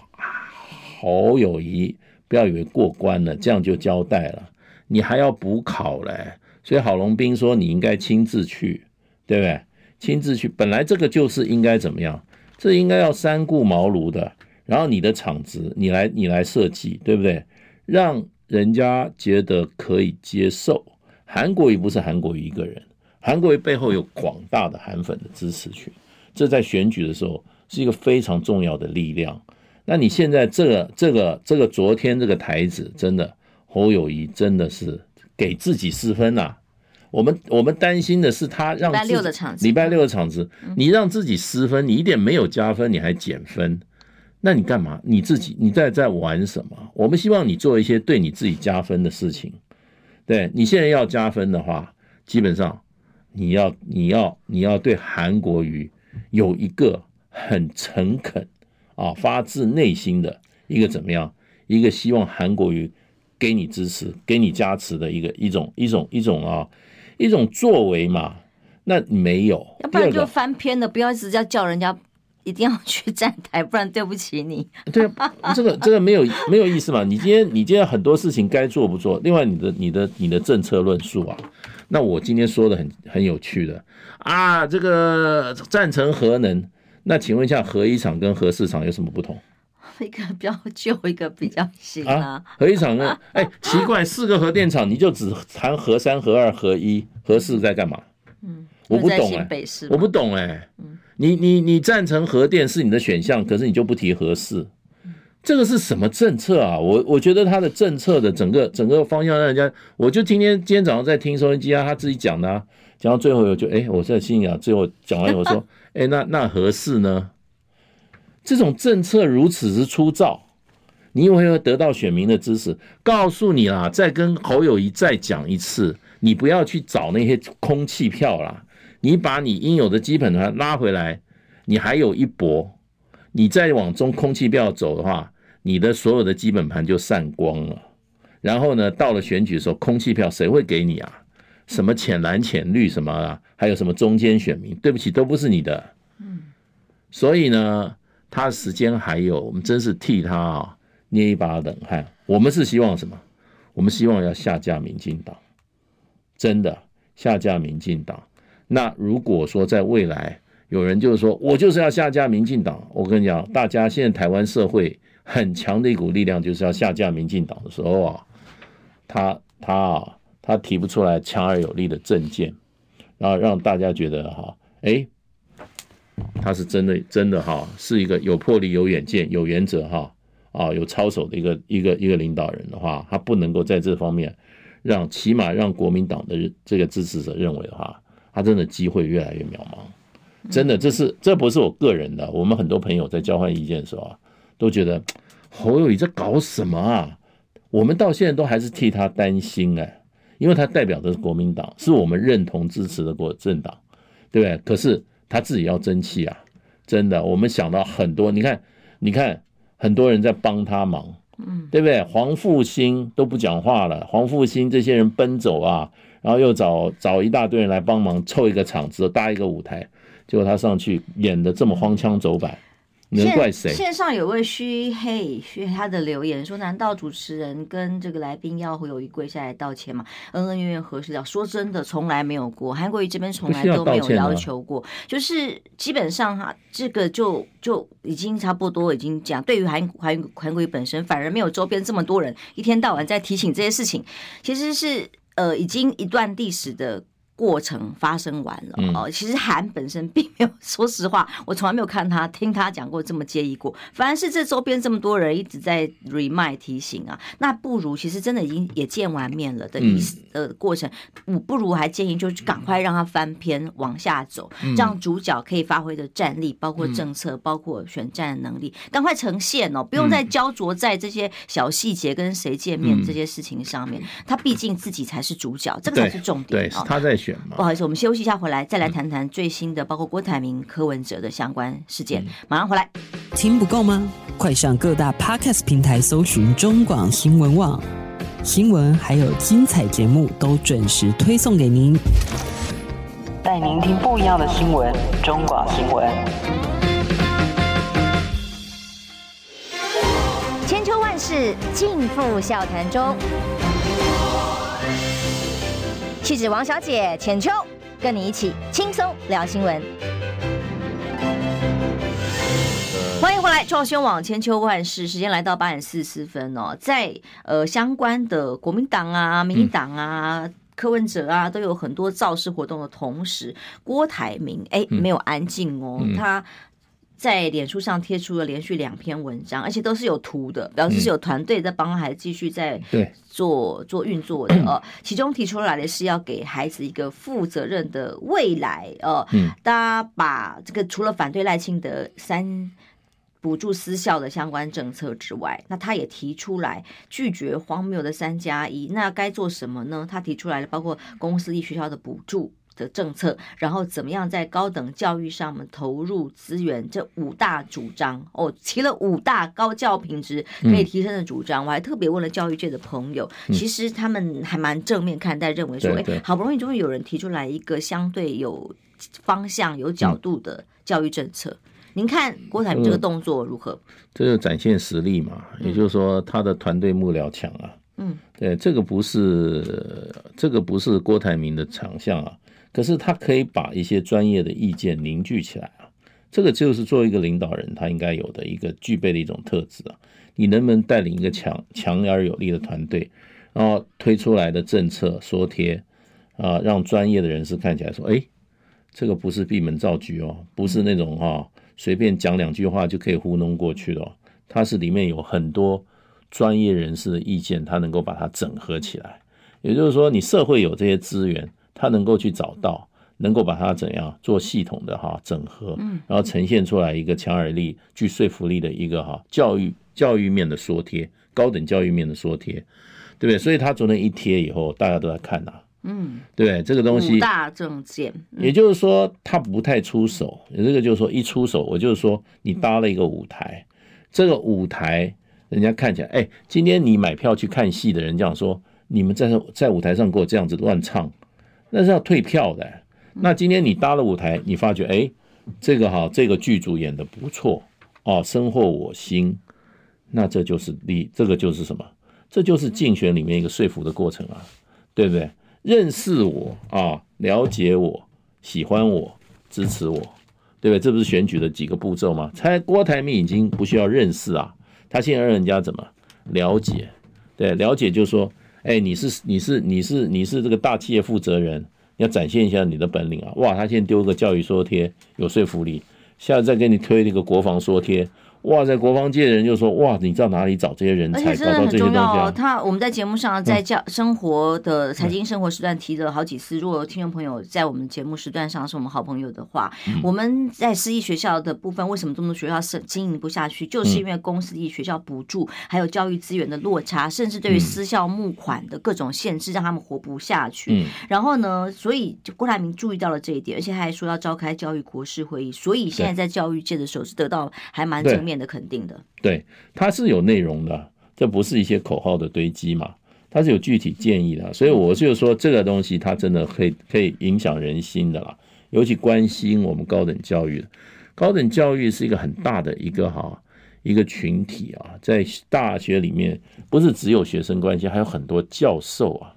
侯友谊不要以为过关了，这样就交代了，你还要补考嘞。所以郝龙斌说你应该亲自去，对不对？亲自去，本来这个就是应该怎么样？这应该要三顾茅庐的。然后你的场子，你来你来设计，对不对？让人家觉得可以接受。韩国瑜不是韩国瑜一个人，韩国瑜背后有广大的韩粉的支持群，这在选举的时候是一个非常重要的力量。那你现在这个这个这个昨天这个台子，真的侯友谊真的是给自己失分呐、啊。我们我们担心的是他让礼拜六的场子，礼拜六的场子，你让自己失分，你一点没有加分，你还减分。那你干嘛？你自己你在在玩什么？我们希望你做一些对你自己加分的事情。对，你现在要加分的话，基本上你要你要你要对韩国瑜有一个很诚恳啊，发自内心的一个怎么样？一个希望韩国瑜给你支持、给你加持的一个一种一种一种啊一种作为嘛？那没有，要不然就翻篇了，不要一直叫叫人家。一定要去站台，不然对不起你。对，这个这个没有没有意思嘛？你今天你今天很多事情该做不做？另外，你的你的你的政策论述啊，那我今天说的很很有趣的啊，这个赞成核能，那请问一下，核一厂跟核四厂有什么不同？一个比较旧，一个比较新啊。啊核一厂呢？<laughs> 哎，奇怪，四个核电厂你就只谈核三、核二、核一、核四在干嘛？嗯，我不懂哎、欸，我不懂哎、欸。嗯。你你你赞成核电是你的选项，可是你就不提核四，这个是什么政策啊？我我觉得他的政策的整个整个方向让人家，我就今天今天早上在听收音机啊，他自己讲的、啊，讲到最后我就哎，我在心里啊，最后讲完我说，<laughs> 哎，那那核四呢？这种政策如此之粗糙，你会不会得到选民的支持？告诉你啦，再跟侯友宜再讲一次，你不要去找那些空气票啦。你把你应有的基本盘拉回来，你还有一搏。你再往中空气票走的话，你的所有的基本盘就散光了。然后呢，到了选举的时候，空气票谁会给你啊？什么浅蓝、浅绿什么啊？还有什么中间选民？对不起，都不是你的。嗯。所以呢，他时间还有，我们真是替他啊捏一把冷汗。我们是希望什么？我们希望要下架民进党，真的下架民进党。那如果说在未来有人就是说我就是要下架民进党，我跟你讲，大家现在台湾社会很强的一股力量就是要下架民进党的时候啊，他他啊，他提不出来强而有力的政见，然后让大家觉得哈，哎，他是真的真的哈，是一个有魄力、有远见、有原则哈啊，有操守的一个一个一个领导人的话，他不能够在这方面让起码让国民党的这个支持者认为的话，他真的机会越来越渺茫。真的，这是这不是我个人的，我们很多朋友在交换意见的时候啊，都觉得侯友宜在搞什么啊？我们到现在都还是替他担心哎，因为他代表的是国民党，是我们认同支持的国政党，对不对？可是他自己要争气啊，真的，我们想到很多，你看，你看，很多人在帮他忙，嗯，对不对？黄复兴都不讲话了，黄复兴这些人奔走啊，然后又找找一大堆人来帮忙凑一个场子，搭一个舞台。结果他上去演得这么荒腔走板，能怪谁？线上有位虚黑虚他的留言说：“难道主持人跟这个来宾要侯友宜跪下来道歉吗？恩恩怨怨何时了？说真的，从来没有过。韩国瑜这边从来都没有要求过，就是基本上哈，这个就就已经差不多已经讲。对于韩韩韩国瑜本身，反而没有周边这么多人一天到晚在提醒这些事情，其实是呃已经一段历史的。”过程发生完了哦，其实韩本身并没有，<laughs> 说实话，我从来没有看他听他讲过这么介意过。反而是这周边这么多人一直在 remind 提醒啊，那不如其实真的已经也见完面了的意思的过程，我不如还建议就赶快让他翻篇往下走，让主角可以发挥的战力，包括政策，包括选战的能力，赶快呈现哦，不用再焦灼在这些小细节跟谁见面这些事情上面。他毕竟自己才是主角，这个才是重点啊。他在。不好意思，我们休息一下，回来再来谈谈最新的，包括郭台铭、柯文哲的相关事件。马上回来。听不够吗？快上各大 Podcast 平台搜寻中广新闻网新闻，还有精彩节目都准时推送给您，带您听不一样的新闻。中广新闻，千秋万世尽付笑谈中。气质王小姐浅秋，跟你一起轻松聊新闻。欢迎回来，创轩网千秋万事，时间来到八点四十四分哦，在呃相关的国民党啊、民进党啊、嗯、柯文哲啊，都有很多造势活动的同时，郭台铭哎没有安静哦，嗯、他。在脸书上贴出了连续两篇文章，而且都是有图的，表示是有团队在帮孩子继续在做做运作的哦。其中提出来的是要给孩子一个负责任的未来哦。大家把这个除了反对赖清德三补助私校的相关政策之外，那他也提出来拒绝荒谬的三加一，那该做什么呢？他提出来了，包括公私立学校的补助。的政策，然后怎么样在高等教育上面投入资源？这五大主张哦，提了五大高教品质可以提升的主张。嗯、我还特别问了教育界的朋友，嗯、其实他们还蛮正面看待，认为说，哎，好不容易终于有人提出来一个相对有方向、有角度的教育政策。嗯、您看郭台铭这个动作如何？这就展现实力嘛，也就是说他的团队幕僚强啊。嗯，对，这个不是这个不是郭台铭的强项啊。可是他可以把一些专业的意见凝聚起来啊，这个就是作为一个领导人他应该有的一个具备的一种特质啊。你能不能带领一个强强而有力的团队，然后推出来的政策说贴啊，让专业的人士看起来说，哎，这个不是闭门造车哦，不是那种哈随便讲两句话就可以糊弄过去的哦，它是里面有很多专业人士的意见，他能够把它整合起来。也就是说，你社会有这些资源。他能够去找到，能够把它怎样做系统的哈整合，然后呈现出来一个强而力、具说服力的一个哈教育教育面的缩贴，高等教育面的缩贴，对不对？所以他昨天一贴以后，大家都在看呐，嗯，对这个东西大政见，也就是说他不太出手，这个就是说一出手，我就是说你搭了一个舞台，这个舞台人家看起来，哎，今天你买票去看戏的人这样说，你们在在舞台上给我这样子乱唱。那是要退票的。那今天你搭了舞台，你发觉哎，这个哈，这个剧组演的不错哦，深获我心。那这就是你这个就是什么？这就是竞选里面一个说服的过程啊，对不对？认识我啊，了解我，喜欢我，支持我，对不对？这不是选举的几个步骤吗？猜郭台铭已经不需要认识啊，他现在让人家怎么了解？对，了解就是说，哎，你是你是你是你是这个大企业负责人，要展现一下你的本领啊！哇，他现在丢个教育说贴有说服力，下次再给你推那个国防说贴。哇，在国防界的人就说：“哇，你知道哪里找这些人才？”而且真的很重要哦。他我们在节目上在教生活的财经生活时段提了好几次。如果听众朋友在我们节目时段上是我们好朋友的话，我们在私立学校的部分，为什么这么多学校是经营不下去？就是因为公私立学校补助还有教育资源的落差，甚至对于私校募款的各种限制，让他们活不下去。然后呢，所以郭台铭注意到了这一点，而且他还说要召开教育国事会议。所以现在在教育界的时候是得到还蛮正面的肯定的，对，它是有内容的，这不是一些口号的堆积嘛，它是有具体建议的，所以我就说这个东西它真的可以可以影响人心的啦，尤其关心我们高等教育，高等教育是一个很大的一个哈一个群体啊，在大学里面不是只有学生关系，还有很多教授啊，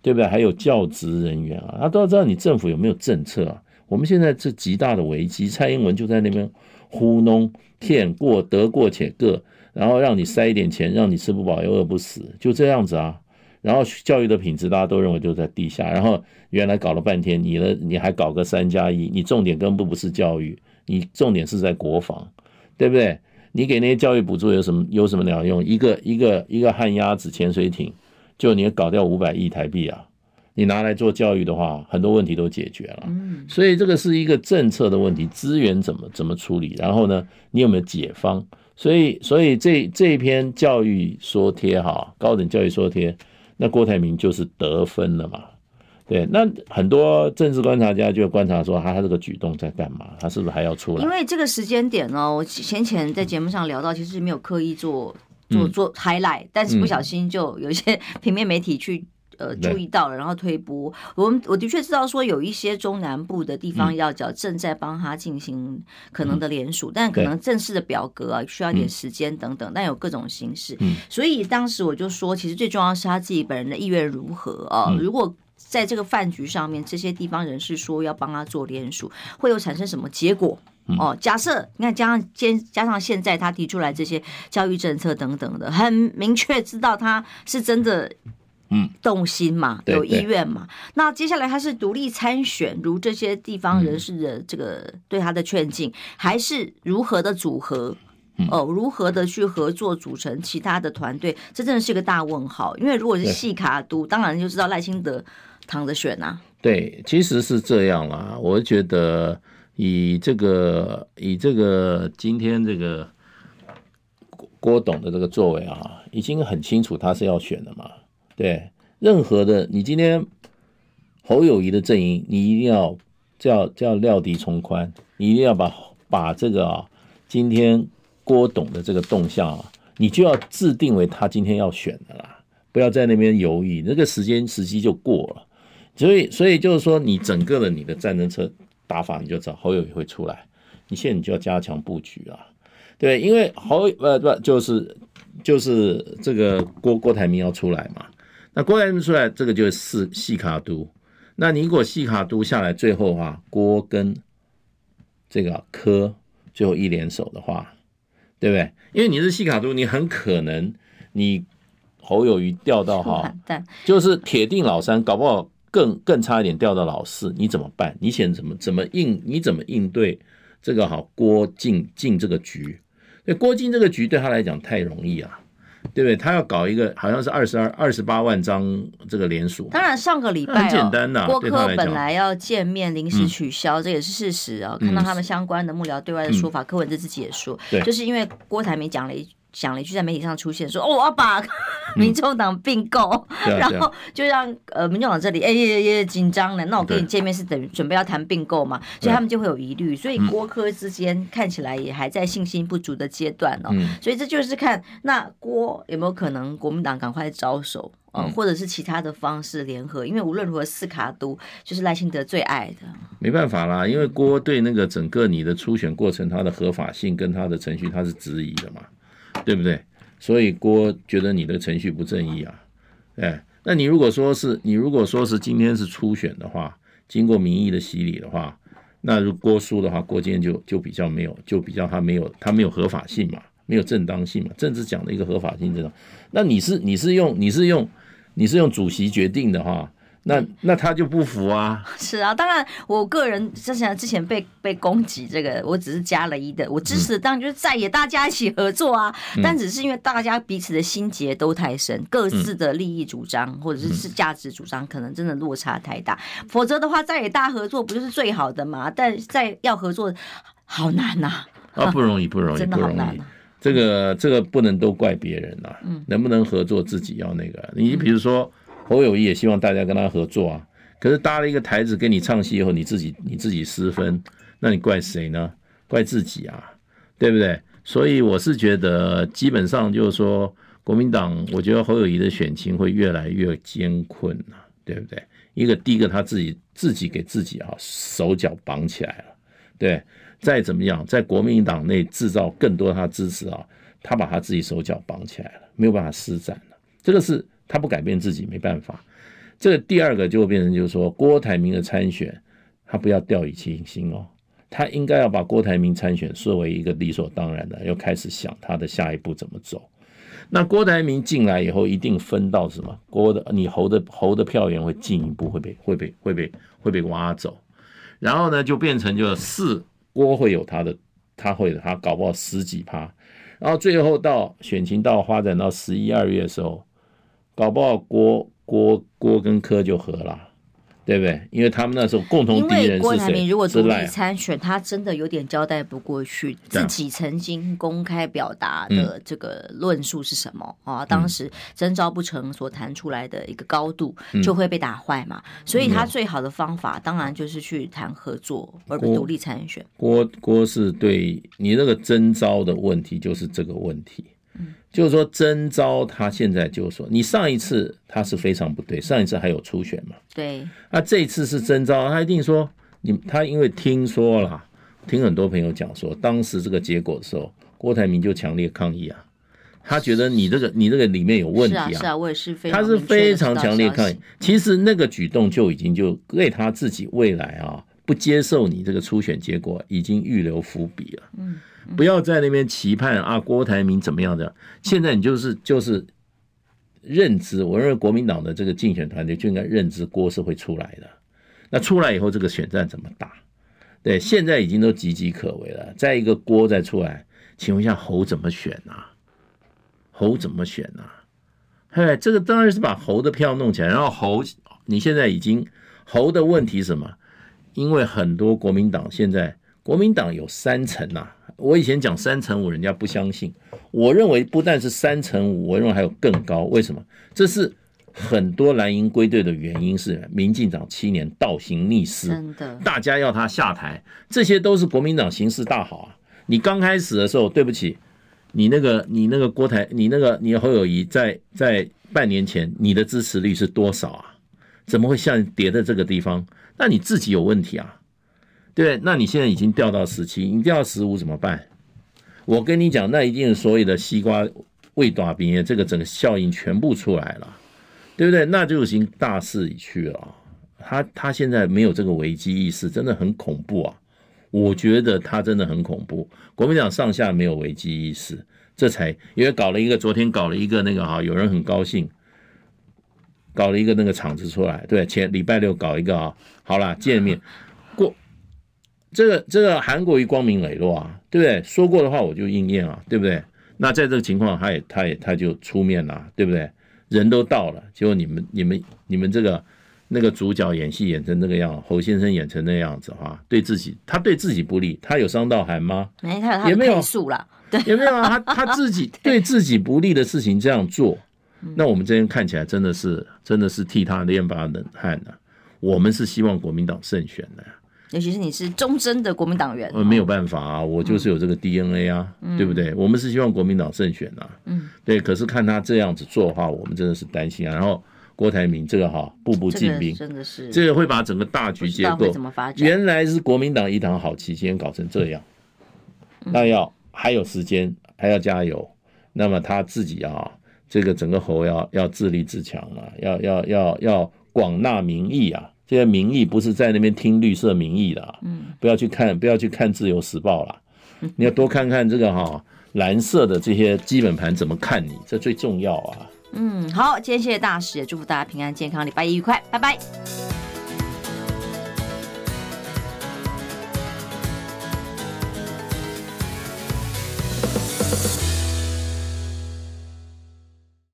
对不对？还有教职人员啊，他都要知道你政府有没有政策啊。我们现在这极大的危机，蔡英文就在那边糊弄。骗过得过且过，然后让你塞一点钱，让你吃不饱又饿不死，就这样子啊。然后教育的品质大家都认为就在地下。然后原来搞了半天，你的你还搞个三加一，你重点根本不是教育，你重点是在国防，对不对？你给那些教育补助有什么有什么鸟用？一个一个一个旱鸭子潜水艇，就你搞掉五百亿台币啊！你拿来做教育的话，很多问题都解决了。嗯，所以这个是一个政策的问题，资源怎么怎么处理，然后呢，你有没有解方？所以，所以这这一篇教育说贴哈，高等教育说贴，那郭台铭就是得分了嘛？对，那很多政治观察家就观察说，他他这个举动在干嘛？他是不是还要出来？因为这个时间点呢，我先前在节目上聊到，其实没有刻意做做做 highlight，但是不小心就有一些 <laughs> 平面媒体去。呃，注意到了，然后推波。我们我的确知道说有一些中南部的地方要找正在帮他进行可能的联署，但可能正式的表格啊需要点时间等等，但有各种形式。所以当时我就说，其实最重要是他自己本人的意愿如何啊。如果在这个饭局上面，这些地方人士说要帮他做联署，会有产生什么结果？哦，假设你看加上加加上现在他提出来这些教育政策等等的，很明确知道他是真的。嗯，动心嘛，有意愿嘛。那接下来他是独立参选，如这些地方人士的这个对他的劝进，还是如何的组合？哦，如何的去合作组成其他的团队？这真的是一个大问号。因为如果是细卡都，当然就知道赖清德躺着选啊。对，其实是这样啦。我觉得以这个以这个今天这个郭董的这个作为啊，已经很清楚他是要选的嘛。对，任何的你今天侯友谊的阵营，你一定要叫叫料敌从宽，你一定要把把这个啊，今天郭董的这个动向啊，你就要制定为他今天要选的啦，不要在那边犹豫，那个时间时机就过了。所以所以就是说，你整个的你的战争车打法，你就知道侯友谊会出来，你现在你就要加强布局啊，对，因为侯呃不就是就是这个郭郭台铭要出来嘛。那郭台铭出来，这个就是四卡都。那你如果细卡都下来，最后的话，郭跟这个柯最后一联手的话，对不对？因为你是细卡都，你很可能你侯友谊掉到哈，就是铁定老三，搞不好更更差一点掉到老四，你怎么办？你想怎么怎么应？你怎么应对这个好？郭进进这个局，对郭靖这个局对他来讲太容易啊。对不对？他要搞一个好像是二十二、二十八万张这个联署。当然，上个礼拜、哦、很简单呐。郭科本来要见面，临时取消，嗯、这也是事实啊、哦。看到他们相关的幕僚对外的说法，嗯、柯文哲自己也说，对就是因为郭台铭讲了一。讲了一句在媒体上出现，说：“哦，我要把民众党并购，嗯、然后就让呃民众党这里哎也也紧张了。那我跟你见面是等于准备要谈并购嘛，所以他们就会有疑虑。所以郭科之间看起来也还在信心不足的阶段哦。嗯、所以这就是看那郭有没有可能国民党赶快招手嗯、或者是其他的方式联合。因为无论如何四卡都就是赖清德最爱的。没办法啦，因为郭对那个整个你的初选过程，它的合法性跟它的程序，他是质疑的嘛。”对不对？所以郭觉得你的程序不正义啊，哎，那你如果说是你如果说是今天是初选的话，经过民意的洗礼的话，那如郭输的话，郭今天就就比较没有，就比较他没有他没有合法性嘛，没有正当性嘛，政治讲的一个合法性这种。那你是你是用你是用你是用主席决定的话。那那他就不服啊！<laughs> 是啊，当然，我个人之前之前被被攻击这个，我只是加了一的，我支持的当然就是在野大家一起合作啊。嗯、但只是因为大家彼此的心结都太深，嗯、各自的利益主张或者是是价值主张，可能真的落差太大。嗯、否则的话，在野大合作不就是最好的吗？但在要合作，好难呐！啊，不容易，不容易，不容易。这个这个不能都怪别人呐、啊。嗯，能不能合作，自己要那个。你比如说。侯友谊也希望大家跟他合作啊，可是搭了一个台子给你唱戏以后，你自己你自己失分，那你怪谁呢？怪自己啊，对不对？所以我是觉得，基本上就是说，国民党，我觉得侯友谊的选情会越来越艰困啊，对不对？一个第一个他自己自己给自己啊手脚绑起来了，对，再怎么样，在国民党内制造更多他支持啊，他把他自己手脚绑起来了，没有办法施展了，这个是。他不改变自己没办法，这第二个就会变成就是说，郭台铭的参选，他不要掉以轻心哦，他应该要把郭台铭参选视为一个理所当然的，要开始想他的下一步怎么走。那郭台铭进来以后，一定分到什么？郭的你侯的侯的票源会进一步会被会被会被会被挖走，然后呢，就变成就是四郭会有他的，他会他搞不好十几趴，然后最后到选情到发展到十一二月的时候。搞不好郭郭郭跟柯就合了，对不对？因为他们那时候共同敌人是谁？郭台铭如果独立参选，他真的有点交代不过去。自己曾经公开表达的这个论述是什么啊？当时征召不成所谈出来的一个高度就会被打坏嘛。所以他最好的方法当然就是去谈合作，而不独立参选。郭郭是对你那个征召的问题，就是这个问题。就是说征召他现在就是说，你上一次他是非常不对，上一次还有初选嘛？对。那这一次是征召，他一定说你他因为听说了，听很多朋友讲说，当时这个结果的时候，郭台铭就强烈抗议啊，他觉得你这个你这个里面有问题啊。是啊，是啊，我也是非常。他是非常强烈抗议。其实那个举动就已经就为他自己未来啊不接受你这个初选结果已经预留伏笔了。嗯。不要在那边期盼啊，郭台铭怎么样的？现在你就是就是认知，我认为国民党的这个竞选团队就应该认知郭是会出来的。那出来以后，这个选战怎么打？对，现在已经都岌岌可危了。再一个郭再出来，请问一下侯怎么选啊？侯怎么选啊？嘿，这个当然是把侯的票弄起来，然后侯你现在已经侯的问题是什么？因为很多国民党现在国民党有三层呐。我以前讲三成五，人家不相信。我认为不但是三成五，我认为还有更高。为什么？这是很多蓝营归队的原因，是民进党七年倒行逆施，真的，大家要他下台，这些都是国民党形势大好啊。你刚开始的时候，对不起，你那个你那个郭台，你那个你侯友谊，在在半年前，你的支持率是多少啊？怎么会像跌在这个地方？那你自己有问题啊。对，那你现在已经掉到十七，你掉到十五怎么办？我跟你讲，那一定是所有的西瓜未打冰，这个整个效应全部出来了，对不对？那就已经大势已去了。他他现在没有这个危机意识，真的很恐怖啊！我觉得他真的很恐怖。国民党上下没有危机意识，这才因为搞了一个，昨天搞了一个那个哈，有人很高兴，搞了一个那个场子出来，对，前礼拜六搞一个啊，好了，见面过。这个这个韩国瑜光明磊落啊，对不对？说过的话我就应验啊，对不对？那在这个情况，他也他也他就出面了，对不对？人都到了，结果你们你们你们这个那个主角演戏演成那个样，侯先生演成那样子哈，对自己他对自己不利，他有伤到韩吗？没，他有他的配数了，对，也没有啊，他他自己 <laughs> 对自己不利的事情这样做，那我们这边看起来真的是真的是替他捏把冷汗呢。我们是希望国民党胜选的呀。尤其是你是忠贞的国民党员，呃，没有办法啊，我就是有这个 DNA 啊，嗯、对不对？我们是希望国民党胜选啊，嗯，对。可是看他这样子做的话，我们真的是担心啊。然后郭台铭这个哈，步步进兵，真的是这个会把整个大局结构，原来是国民党一党好棋，今天搞成这样，嗯、那要还有时间，还要加油。那么他自己啊，这个整个侯要要自立自强啊，要要要要广纳民意啊。这些民意不是在那边听绿色民意的，啊嗯，不要去看，不要去看自由时报了，<laughs> 你要多看看这个哈蓝色的这些基本盘怎么看你，这最重要啊。嗯，好，今天谢谢大使，也祝福大家平安健康，礼拜一愉快，拜拜。